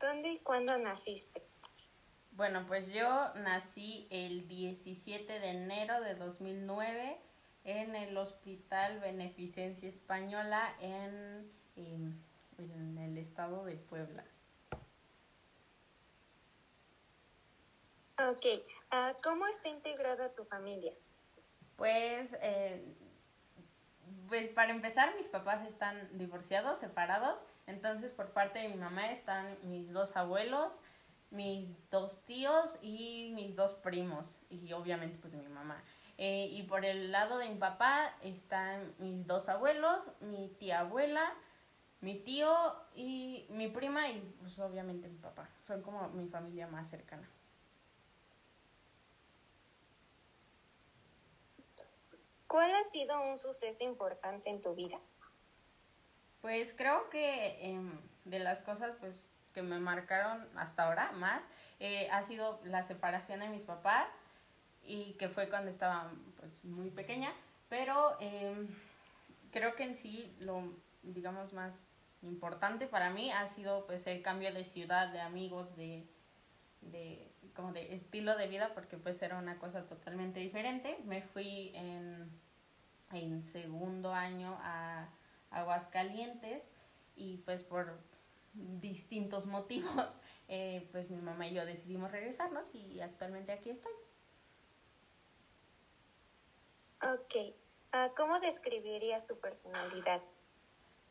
¿Dónde y cuándo naciste? Bueno, pues yo nací el 17 de enero de 2009 en el Hospital Beneficencia Española en, en, en el estado de Puebla. Ok, ah, ¿cómo está integrada tu familia? Pues, eh, pues para empezar, mis papás están divorciados, separados. Entonces, por parte de mi mamá están mis dos abuelos, mis dos tíos y mis dos primos. Y obviamente, pues mi mamá. Eh, y por el lado de mi papá están mis dos abuelos, mi tía abuela, mi tío y mi prima y pues obviamente mi papá. Son como mi familia más cercana. ¿Cuál ha sido un suceso importante en tu vida? Pues creo que em, de las cosas pues que me marcaron hasta ahora más eh, ha sido la separación de mis papás y que fue cuando estaba pues muy pequeña, pero em, creo que en sí lo digamos más importante para mí ha sido pues el cambio de ciudad, de amigos, de, de como de estilo de vida porque pues era una cosa totalmente diferente. Me fui en, en segundo año a Aguascalientes y pues por distintos motivos eh, pues mi mamá y yo decidimos regresarnos y actualmente aquí estoy. Ok, uh, ¿cómo describirías tu personalidad?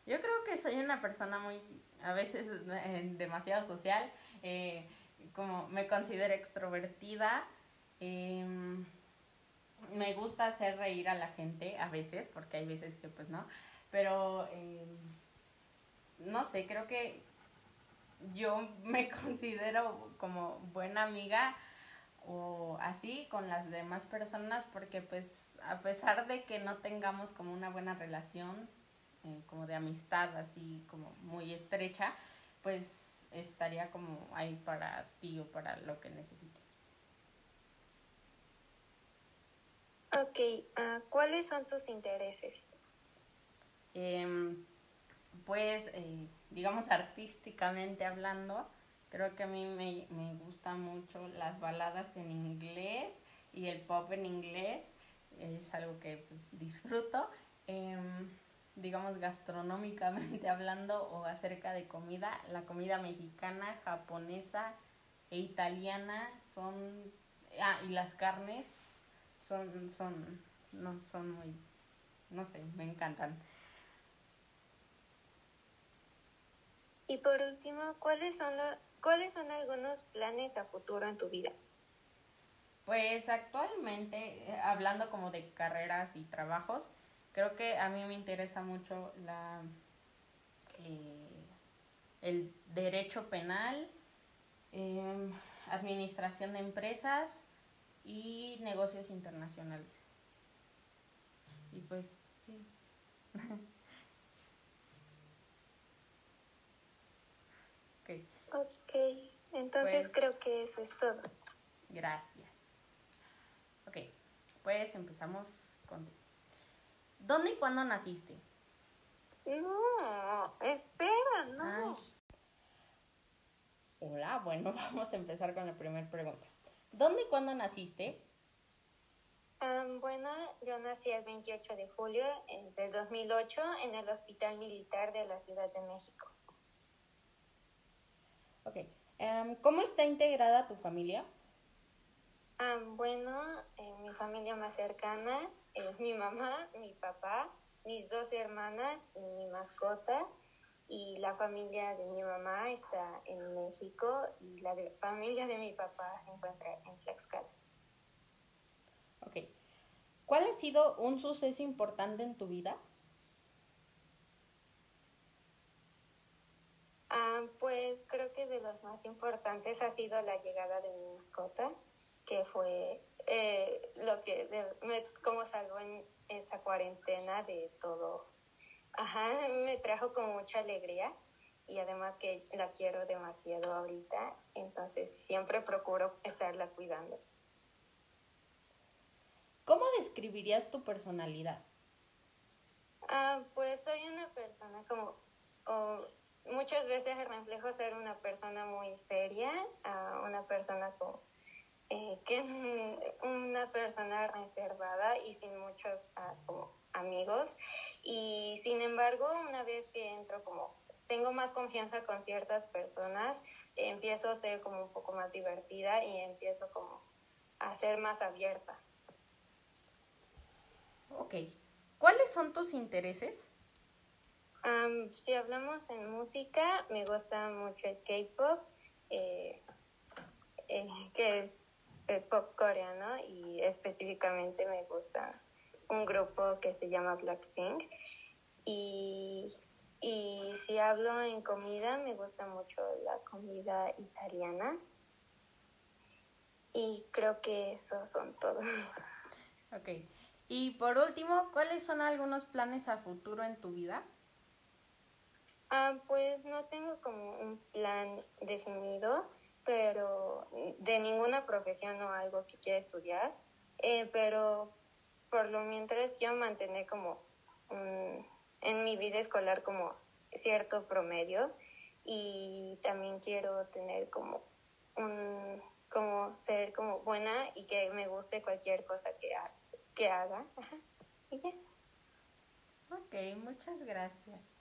Yo creo que soy una persona muy, a veces eh, demasiado social. Eh, como me considero extrovertida. Eh, me gusta hacer reír a la gente a veces, porque hay veces que pues no. Pero eh, no sé, creo que yo me considero como buena amiga o así con las demás personas porque pues a pesar de que no tengamos como una buena relación eh, como de amistad así como muy estrecha pues estaría como ahí para ti o para lo que necesites. Ok, uh, ¿cuáles son tus intereses? Eh, pues, eh, digamos, artísticamente hablando, creo que a mí me, me gustan mucho las baladas en inglés y el pop en inglés. Es algo que pues, disfruto. Eh, digamos, gastronómicamente hablando o acerca de comida, la comida mexicana, japonesa e italiana son, ah, y las carnes son, son, no, son muy, no sé, me encantan. Y por último, ¿cuáles son, lo, ¿cuáles son algunos planes a futuro en tu vida? Pues actualmente, eh, hablando como de carreras y trabajos, creo que a mí me interesa mucho la eh, el derecho penal, eh, administración de empresas y negocios internacionales. Y pues sí. ok. Ok, entonces pues, creo que eso es todo. Gracias. Ok, pues empezamos con... ¿Dónde y cuándo naciste? No, espera, no. Ay. Hola, bueno, vamos a empezar con la primera pregunta. ¿Dónde y cuándo naciste? Um, bueno, yo nací el 28 de julio del 2008 en el Hospital Militar de la Ciudad de México. Ok. Um, ¿Cómo está integrada tu familia? Um, bueno, eh, mi familia más cercana es mi mamá, mi papá, mis dos hermanas y mi mascota. Y la familia de mi mamá está en México y la de, familia de mi papá se encuentra en Tlaxcala. Ok. ¿Cuál ha sido un suceso importante en tu vida? Ah, pues creo que de los más importantes ha sido la llegada de mi mascota, que fue eh, lo que de, me, como salgo en esta cuarentena de todo. Ajá, me trajo con mucha alegría y además que la quiero demasiado ahorita, entonces siempre procuro estarla cuidando. ¿Cómo describirías tu personalidad? Ah, pues soy una persona como, oh, muchas veces reflejo ser una persona muy seria, una persona como, eh, que una persona reservada y sin muchos ah, amigos. Y sin embargo, una vez que entro como, tengo más confianza con ciertas personas, empiezo a ser como un poco más divertida y empiezo como a ser más abierta. Ok. ¿Cuáles son tus intereses? Si hablamos en música, me gusta mucho el K-pop, eh, eh, que es el pop coreano, y específicamente me gusta un grupo que se llama Blackpink. Y, y si hablo en comida, me gusta mucho la comida italiana. Y creo que esos son todos. Ok. Y por último, ¿cuáles son algunos planes a futuro en tu vida? Ah, pues no tengo como un plan definido, pero de ninguna profesión o algo que quiera estudiar, eh, pero por lo mientras yo mantener como en mi vida escolar como cierto promedio y también quiero tener como un como ser como buena y que me guste cualquier cosa que, que haga. Ok, muchas gracias.